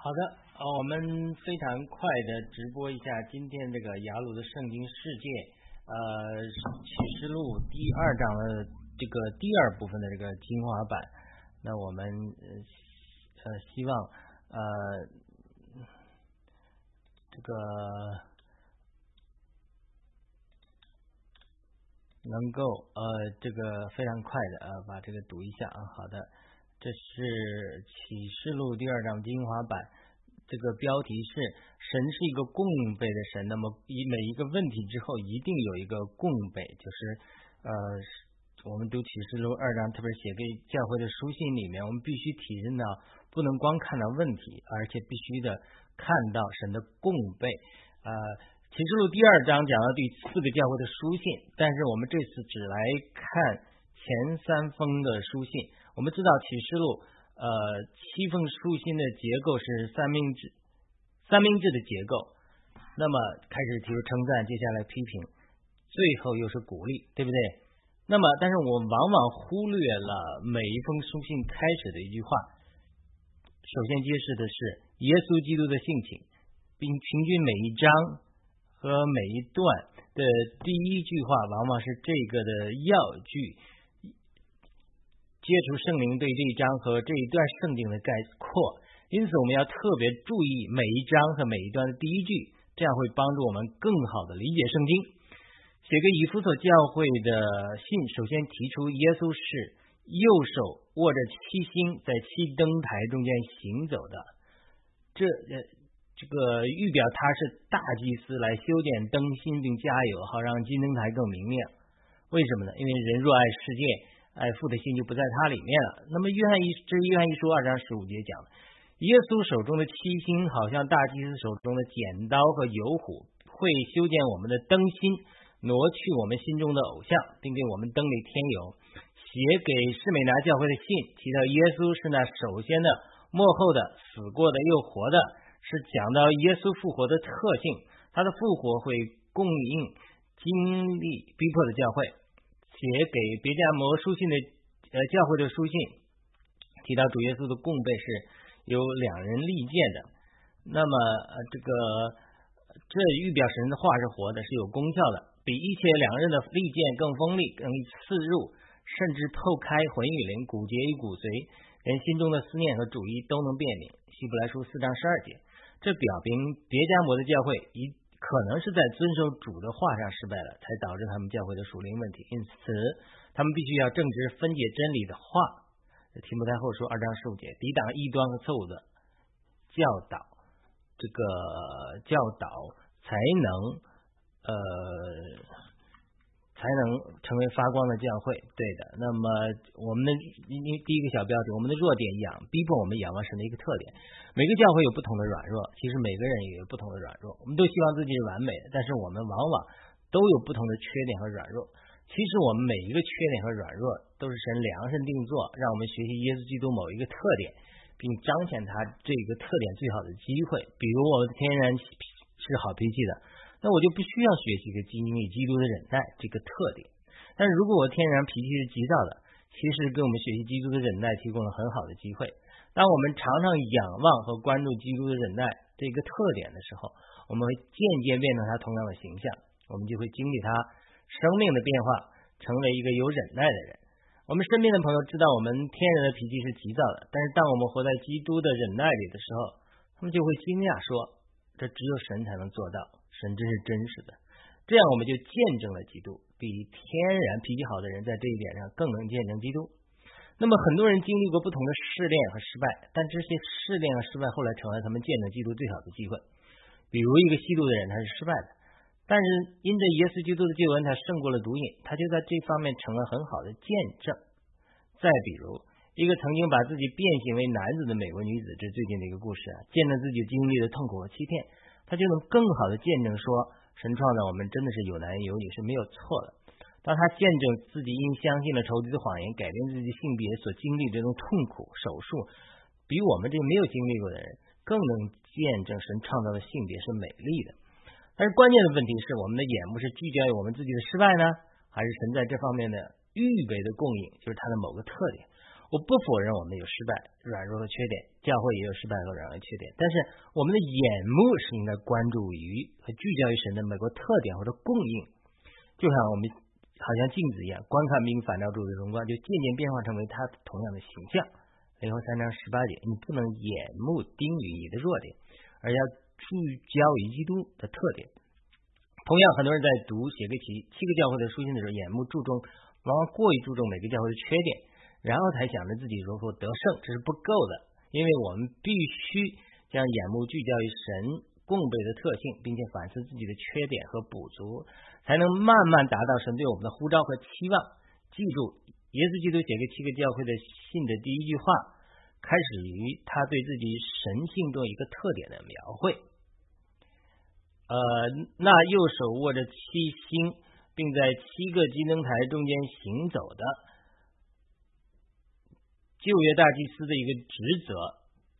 好的，呃，我们非常快的直播一下今天这个雅鲁的圣经世界，呃，启示录第二章的这个第二部分的这个精华版。那我们呃希望呃这个能够呃这个非常快的呃把这个读一下啊，好的。这是启示录第二章精华版，这个标题是“神是一个供备的神”。那么，以每一个问题之后，一定有一个供备，就是呃，我们读启示录二章，特别写给教会的书信里面，我们必须体认到，不能光看到问题，而且必须的看到神的供备。呃，启示录第二章讲到第四个教会的书信，但是我们这次只来看前三封的书信。我们知道启示录呃七封书信的结构是三明治三明治的结构，那么开始提出称赞，接下来批评，最后又是鼓励，对不对？那么但是我往往忽略了每一封书信开始的一句话，首先揭示的是耶稣基督的性情，并平均每一章和每一段的第一句话往往是这个的要句。接触圣灵对这一章和这一段圣经的概括，因此我们要特别注意每一章和每一段的第一句，这样会帮助我们更好的理解圣经。写给以弗所教会的信，首先提出耶稣是右手握着七星在七灯台中间行走的，这呃这个预表他是大祭司来修剪灯芯并加油，好让金灯台更明亮。为什么呢？因为人若爱世界。哎，父的心就不在它里面了。那么约翰一这是约翰一书二章十五节讲的，耶稣手中的七星好像大祭司手中的剪刀和油壶，会修剪我们的灯芯，挪去我们心中的偶像，并给我们灯里添油。写给士美拿教会的信提到耶稣是那首先的、幕后的、死过的又活的，是讲到耶稣复活的特性。他的复活会供应经历逼迫的教会。写给别家摩书信的呃教会的书信，提到主耶稣的供备是由两人立剑的。那么呃这个这预表神的话是活的，是有功效的，比一切两刃的利剑更锋利，更刺入，甚至破开魂与灵、骨节与骨髓，连心中的思念和主意都能辨明。希伯来书四章十二节，这表明别家摩的教会一。可能是在遵守主的话上失败了，才导致他们教会的属灵问题。因此，他们必须要正直分解真理的话。提摩太后说二章十五节，抵挡异端和错误的教导，这个教导才能呃。才能成为发光的教会，对的。那么我们的第一个小标题，我们的弱点仰逼迫我们仰望神的一个特点。每个教会有不同的软弱，其实每个人也有不同的软弱。我们都希望自己是完美的，但是我们往往都有不同的缺点和软弱。其实我们每一个缺点和软弱都是神量身定做，让我们学习耶稣基督某一个特点，并彰显他这个特点最好的机会。比如我们天然是好脾气的。那我就不需要学习一个经历基督的忍耐这个特点。但如果我天然脾气是急躁的，其实给我们学习基督的忍耐提供了很好的机会。当我们常常仰望和关注基督的忍耐这个特点的时候，我们会渐渐变成他同样的形象，我们就会经历他生命的变化，成为一个有忍耐的人。我们身边的朋友知道我们天然的脾气是急躁的，但是当我们活在基督的忍耐里的时候，他们就会惊讶说：“这只有神才能做到。”神真是真实的，这样我们就见证了基督，比天然脾气好的人在这一点上更能见证基督。那么很多人经历过不同的试炼和失败，但这些试炼和失败后来成了他们见证基督最好的机会。比如一个吸毒的人，他是失败的，但是因着耶稣基督的救恩，他胜过了毒瘾，他就在这方面成了很好的见证。再比如一个曾经把自己变形为男子的美国女子，这最近的一个故事啊，见证自己经历的痛苦和欺骗。他就能更好的见证说，神创造我们真的是有男有女是没有错的。当他见证自己因相信了仇敌的谎言，改变自己性别所经历这种痛苦手术，比我们这个没有经历过的人更能见证神创造的性别是美丽的。但是关键的问题是，我们的眼目是聚焦于我们自己的失败呢，还是神在这方面的预备的供应，就是它的某个特点？我不否认我们有失败、软弱和缺点，教会也有失败和软弱缺点。但是我们的眼目是应该关注于和聚焦于神的美国特点或者供应，就像我们好像镜子一样，观看并反照主的荣光，就渐渐变化成为他同样的形象。零后三章十八节，你不能眼目盯于你的弱点，而要聚焦于基督的特点。同样，很多人在读写给七七个教会的书信的时候，眼目注重往往过于注重每个教会的缺点。然后才想着自己如何得胜，这是不够的，因为我们必须将眼目聚焦于神供备的特性，并且反思自己的缺点和补足，才能慢慢达到神对我们的呼召和期望。记住，耶稣基督写给七个教会的信的第一句话，开始于他对自己神性中一个特点的描绘。呃，那右手握着七星，并在七个金灯台中间行走的。旧约大祭司的一个职责，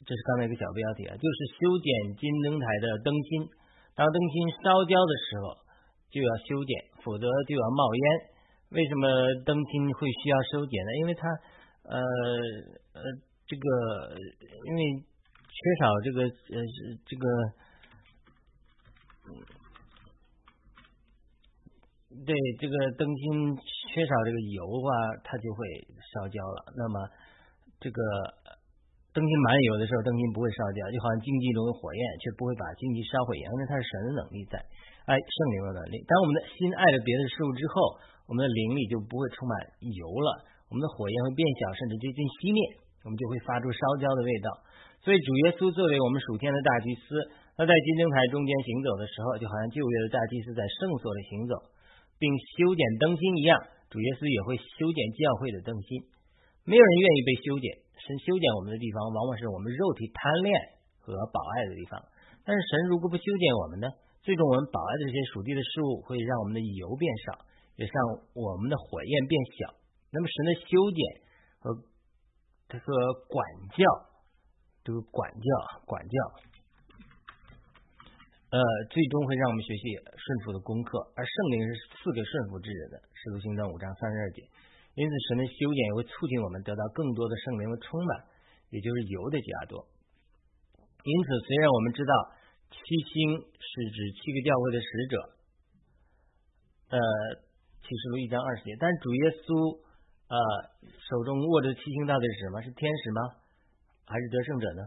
这是刚才一个小标题啊，就是修剪金灯台的灯芯。当灯芯烧焦的时候，就要修剪，否则就要冒烟。为什么灯芯会需要修剪呢？因为它呃呃这个因为缺少这个呃这个对这个灯芯缺少这个油啊，它就会烧焦了。那么这个灯芯满油的时候，灯芯不会烧掉，就好像竞技中的火焰，却不会把竞技烧毁。因为它是神的能力在，哎，圣灵的能力。当我们的心爱着别的事物之后，我们的灵里就不会充满油了，我们的火焰会变小，甚至接近熄灭，我们就会发出烧焦的味道。所以主耶稣作为我们属天的大祭司，他在金灯台中间行走的时候，就好像旧约的大祭司在圣所里行走，并修剪灯芯一样，主耶稣也会修剪教会的灯芯。没有人愿意被修剪，神修剪我们的地方，往往是我们肉体贪恋和保爱的地方。但是神如果不修剪我们呢？最终我们保爱的这些属地的事物，会让我们的油变少，也让我们的火焰变小。那么神的修剪和这个管教，这个管教管教，呃，最终会让我们学习顺服的功课。而圣灵是赐给顺服之人的，《使徒行传》五章三十二节。因此，神的修剪也会促进我们得到更多的圣灵的充满，也就是油的加多。因此，虽然我们知道七星是指七个教会的使者，呃，启示录一章二十节，但主耶稣呃手中握着七星到底是什么？是天使吗？还是得胜者呢？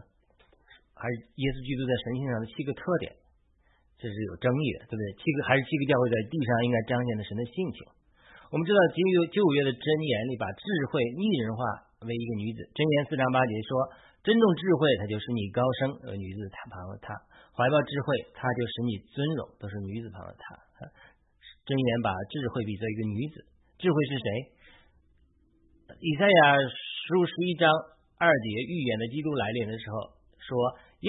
还是耶稣基督在神性上的七个特点？这是有争议的，对不对？七个还是七个教会在地上应该彰显的神的性情？我们知道旧约旧约的箴言里把智慧拟人化为一个女子，箴言四章八节说：珍重智慧，它就使你高升；而女子她旁的她，怀抱智慧，它就使你尊荣，都是女子旁的她。箴言把智慧比作一个女子，智慧是谁？以赛亚书十一章二节预言的基督来临的时候说：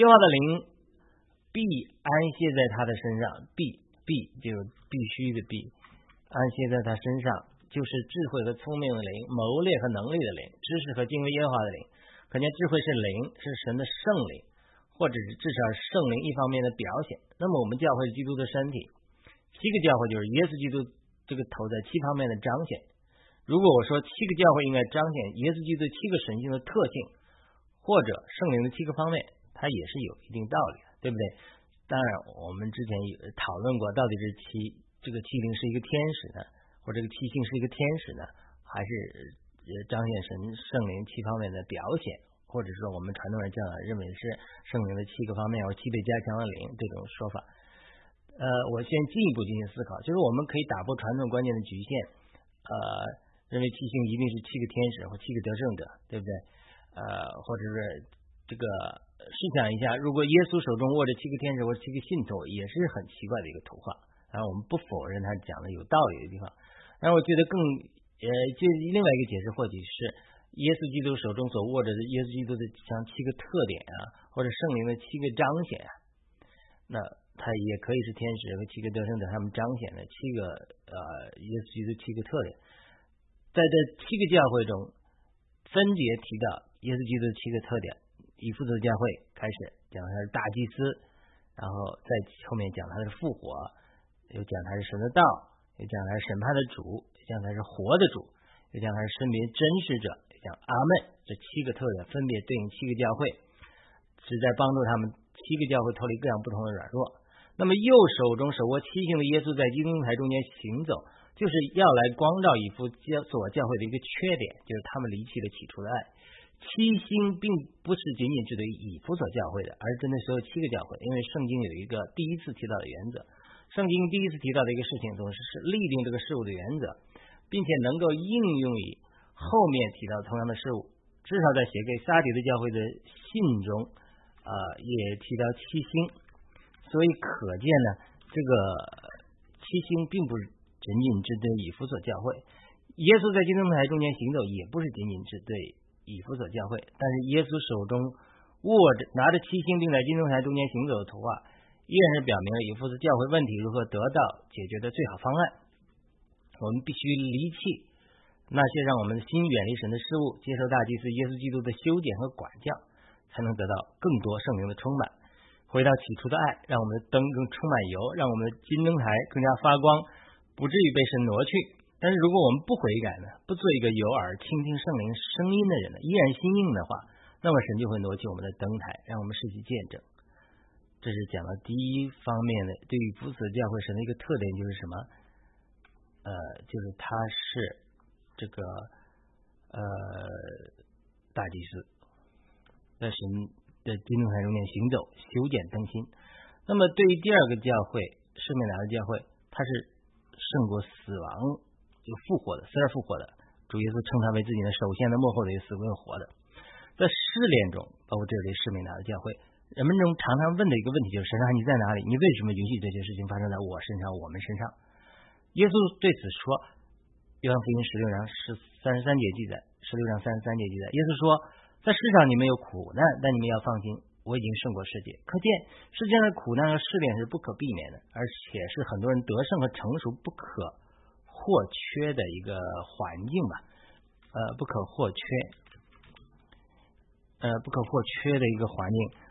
耶和华的灵必安歇在他的身上，必必就是必须的必。安息在他身上，就是智慧和聪明的灵，谋略和能力的灵，知识和敬畏耶和华的灵。可见智慧是灵，是神的圣灵，或者是至少圣灵一方面的表现。那么我们教会是基督的身体，七个教会就是耶稣基督这个头在七方面的彰显。如果我说七个教会应该彰显耶稣基督七个神性的特性，或者圣灵的七个方面，它也是有一定道理的，对不对？当然，我们之前有讨论过，到底是七。这个七灵是一个天使呢，或者这个七星是一个天使呢，还是彰显神圣灵七方面的表现，或者说我们传统上讲认为是圣灵的七个方面或七倍加强的灵这种说法。呃，我先进一步进行思考，就是我们可以打破传统观念的局限，呃，认为七星一定是七个天使或七个得胜者，对不对？呃，或者是这个试想一下，如果耶稣手中握着七个天使或七个信徒，也是很奇怪的一个图画。然后我们不否认他讲的有道理的地方，但我觉得更呃，就另外一个解释或许是耶稣基督手中所握着的耶稣基督的像七个特点啊，或者圣灵的七个彰显啊，那他也可以是天使和七个得胜者他们彰显的七个呃耶稣基督七个特点，在这七个教会中分别提到耶稣基督的七个特点，以父的教会开始讲他是大祭司，然后在后面讲他是复活。又讲他是神的道，又讲他是审判的主，又讲他是活的主，又讲他是分别真实者，又讲阿门这七个特点，分别对应七个教会，旨在帮助他们七个教会脱离各样不同的软弱。那么右手中手握七星的耶稣在金灯台中间行走，就是要来光照以弗所教会的一个缺点，就是他们离弃了起初的爱。七星并不是仅仅针对以弗所教会的，而是针对所有七个教会，因为圣经有一个第一次提到的原则。圣经第一次提到的一个事情，总是是立定这个事物的原则，并且能够应用于后面提到同样的事物。至少在写给撒底的教会的信中，啊，也提到七星。所以可见呢，这个七星并不是仅仅只对以弗所教会。耶稣在金灯台中间行走，也不是仅仅只对以弗所教会。但是耶稣手中握着拿着七星，并在金灯台中间行走的图画。依然是表明了以弗所教会问题如何得到解决的最好方案。我们必须离弃那些让我们心远离神的事物，接受大祭司耶稣基督的修剪和管教，才能得到更多圣灵的充满。回到起初的爱，让我们的灯更充满油，让我们的金灯台更加发光，不至于被神挪去。但是如果我们不悔改呢？不做一个有耳倾听圣灵声音的人呢？依然心硬的话，那么神就会挪去我们的灯台，让我们失去见证。这是讲的第一方面的，对于不死教会神的一个特点就是什么？呃，就是他是这个呃大祭司，在神的金灯台中间行走，修剪灯芯。那么对于第二个教会，圣美拿的教会，他是胜过死亡就复活的，死而复活的。主耶稣称他为自己的首先的幕后的一个死过又活的。在试炼中，包括这里圣美拿的教会。人们中常常问的一个问题就是：神啊，你在哪里？你为什么允许这些事情发生在我身上、我们身上？耶稣对此说：“约翰福音十六章十三十三节记载，十六章三十三节记载，耶稣说，在世上你们有苦难，但你们要放心，我已经胜过世界。可见世界上的苦难和试炼是不可避免的，而且是很多人得胜和成熟不可或缺的一个环境吧？呃，不可或缺，呃，不可或缺的一个环境。”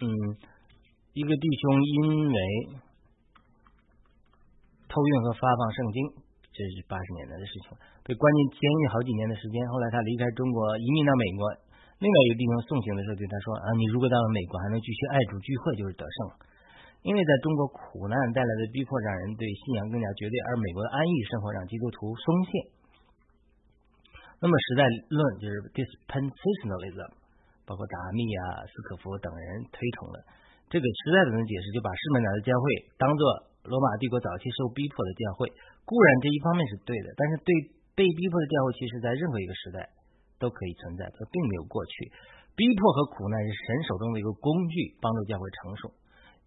嗯，一个弟兄因为偷运和发放圣经，这是八十年代的事情，被关进监狱好几年的时间。后来他离开中国，移民到美国。另外一个弟兄送行的时候对他说：“啊，你如果到了美国还能继续爱主聚会，就是得胜。因为在中国苦难带来的逼迫，让人对信仰更加绝对，而美国的安逸生活让基督徒松懈。那么时代论就是 dispensationalism。”包括达密啊、斯可夫等人推崇的这个实在的能解释，就把施门拿的教会当做罗马帝国早期受逼迫的教会。固然这一方面是对的，但是对被逼迫的教会，其实在任何一个时代都可以存在，它并没有过去。逼迫和苦难是神手中的一个工具，帮助教会成熟。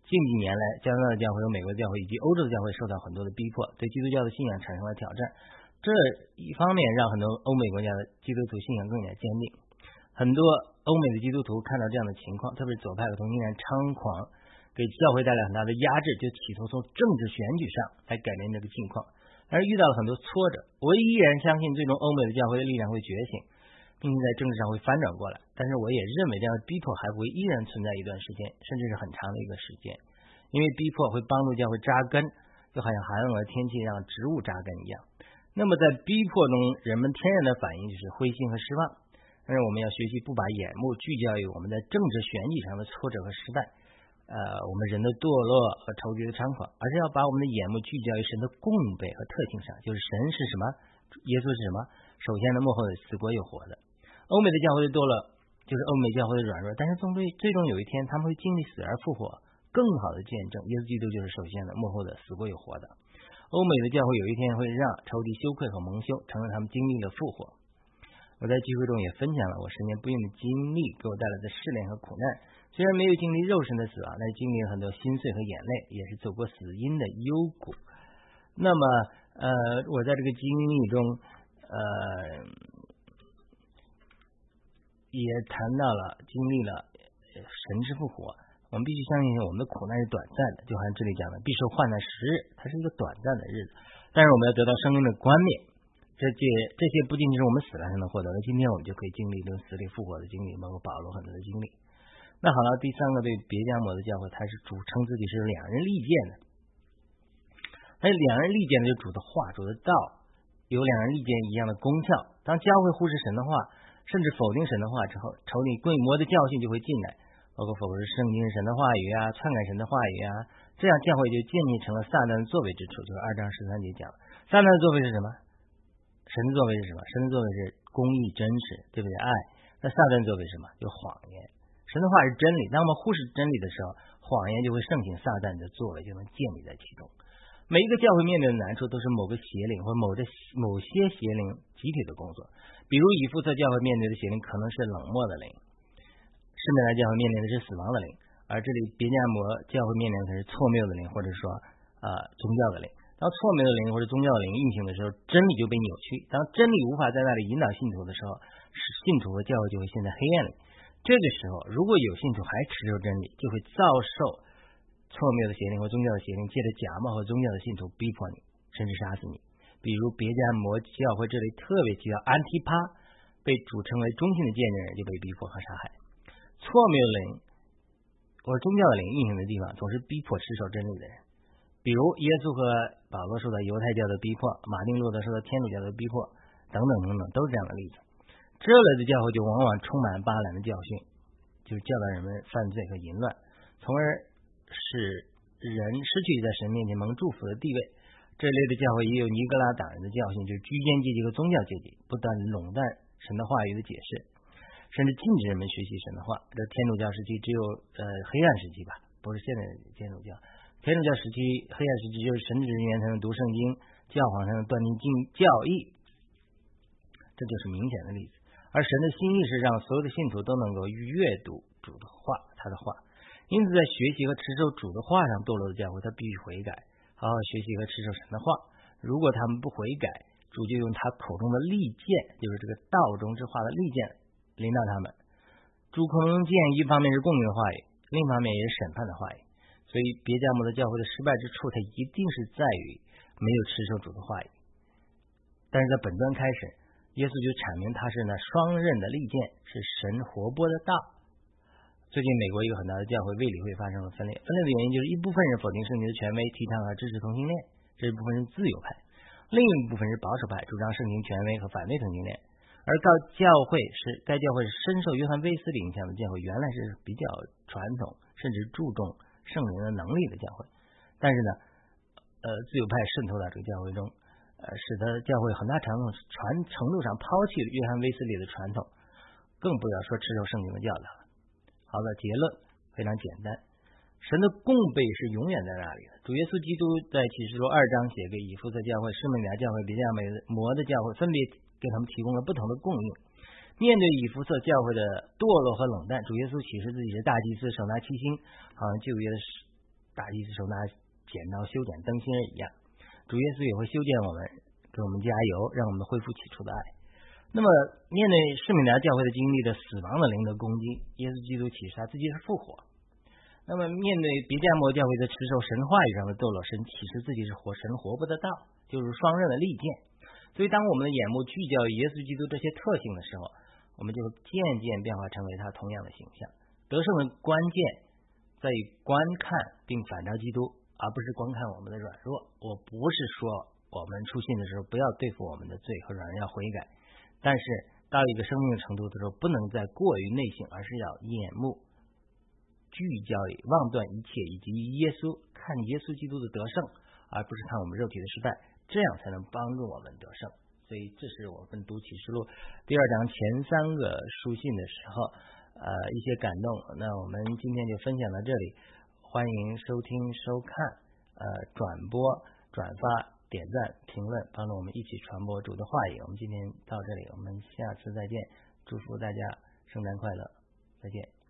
近几年来，加拿大的教会和美国的教会以及欧洲的教会受到很多的逼迫，对基督教的信仰产生了挑战。这一方面让很多欧美国家的基督徒信仰更加坚定。很多欧美的基督徒看到这样的情况，特别是左派和同性恋猖狂，给教会带来很大的压制，就企图从政治选举上来改变这个境况。而遇到了很多挫折，我依然相信最终欧美的教会的力量会觉醒，并且在政治上会翻转过来。但是我也认为这样的逼迫还会依然存在一段时间，甚至是很长的一个时间，因为逼迫会帮助教会扎根，就好像寒冷的天气让植物扎根一样。那么在逼迫中，人们天然的反应就是灰心和失望。但是我们要学习不把眼目聚焦于我们在政治选举上的挫折和失败，呃，我们人的堕落和仇敌的猖狂，而是要把我们的眼目聚焦于神的供备和特性上，就是神是什么，耶稣是什么，首先的幕后的死过又活的。欧美的教会堕落就是欧美教会的软弱，但是终最最终有一天他们会经历死而复活，更好的见证耶稣基督就是首先的幕后的死过又活的。欧美的教会有一天会让仇敌羞愧和蒙羞，成为他们经历的复活。我在聚会中也分享了我十年不孕的经历给我带来的试炼和苦难。虽然没有经历肉身的死亡，但经历了很多心碎和眼泪，也是走过死因的幽谷。那么，呃，我在这个经历中，呃，也谈到了经历了神之复活。我们必须相信，我们的苦难是短暂的，就好像这里讲的，必受患难十日，它是一个短暂的日子。但是我们要得到生命的冠冕。这些这些不仅仅是我们死了才能获得的，今天我们就可以经历一种死里复活的经历，包括保罗很多的经历。那好了，第三个对别家摩的教会，他是主称自己是两人利剑的。那两人利剑呢，就主的话、主的道有两人意见一样的功效。当教会忽视神的话，甚至否定神的话之后，仇敌规模的教训就会进来，包括否认圣经神的话语啊，篡改神的话语啊，这样教会就建立成了撒旦的作为之处。就是二章十三节讲，撒旦的作为是什么？神的作为是什么？神的作为是公义、真实，对不对？爱。那撒旦作为什么？就谎言。神的话是真理，当我们忽视真理的时候，谎言就会盛行，撒旦的作为就能建立在其中。每一个教会面对的难处，都是某个邪灵或某的某些邪灵集体的工作。比如以弗所教会面对的邪灵可能是冷漠的灵，施美拉教会面临的是死亡的灵，而这里别加摩教会面临的是错谬的灵，或者说啊宗教的灵。当错谬的灵或者宗教的灵运行的时候，真理就被扭曲。当真理无法在那里引导信徒的时候，信徒和教会就会陷在黑暗里。这个时候，如果有信徒还持守真理，就会遭受错谬的邪灵或宗教的邪灵借着假冒和宗教的信徒逼迫你，甚至杀死你。比如别家摩教会这里特别提到安提帕被主称为中心的见证人就被逼迫和杀害。错谬灵或者宗教的灵运行的地方，总是逼迫持守真理的人。比如耶稣和保罗受到犹太教的逼迫，马丁路德受到天主教的逼迫，等等等等，都是这样的例子。这类的教会就往往充满巴兰的教训，就教导人们犯罪和淫乱，从而使人失去在神面前蒙祝福的地位。这类的教会也有尼格拉党人的教训，就是居间阶级和宗教阶级不断垄断神的话语的解释，甚至禁止人们学习神的话。这天主教时期只有呃黑暗时期吧，不是现在的天主教。天主教时期黑暗时期就是神职人员才能读圣经，教皇才能断定经教义，这就是明显的例子。而神的心意是让所有的信徒都能够阅读主的话，他的话。因此，在学习和持守主的话上堕落的教会，他必须悔改，好好学习和持守神的话。如果他们不悔改，主就用他口中的利剑，就是这个道中之话的利剑，领导他们。主口中的剑，一方面是供应的话语，另一方面也是审判的话语。所以，别加摩的教会的失败之处，它一定是在于没有持守主的话语。但是在本段开始。耶稣就阐明他是那双刃的利剑，是神活泼的道。最近美国一个很大的教会卫理会发生了分裂，分裂的原因就是一部分人否定圣经的权威，提倡和支持同性恋；这一部分是自由派，另一部分是保守派，主张圣经权威和反对同性恋。而到教会是该教会是深受约翰威斯的影响的教会，原来是比较传统，甚至注重圣灵的能力的教会。但是呢，呃，自由派渗透到这个教会中。呃，使得教会很大程度传程度上抛弃了约翰威斯理的传统，更不要说持守圣经的教导。好的，结论非常简单，神的供备是永远在那里的。主耶稣基督在启示录二章写给以弗所教会、施美亚教会、比利亚美摩的教会，分别给他们提供了不同的供应。面对以弗所教会的堕落和冷淡，主耶稣启示自己是大祭司，手拿七星，好像旧约的大祭司手拿剪刀修剪灯芯一样。主耶稣也会修建我们，给我们加油，让我们恢复起初的爱。那么，面对圣米达教会的经历的死亡的灵的攻击，耶稣基督启示他自己是复活。那么，面对别加摩教会的持守神话语上的堕落，神启示自己是活神活不的道，就是双刃的利剑。所以，当我们的眼目聚焦耶稣基督这些特性的时候，我们就渐渐变化成为他同样的形象。得胜的关键在于观看并反照基督。而不是观看我们的软弱。我不是说我们出信的时候不要对付我们的罪和软弱，要悔改。但是到一个生命的程度的时候，不能再过于内省，而是要眼目聚焦于望断一切，以及耶稣看耶稣基督的得胜，而不是看我们肉体的失败，这样才能帮助我们得胜。所以这是我们读启示录第二章前三个书信的时候，呃，一些感动。那我们今天就分享到这里。欢迎收听、收看、呃转播、转发、点赞、评论，帮助我们一起传播主的话语。我们今天到这里，我们下次再见，祝福大家圣诞快乐，再见。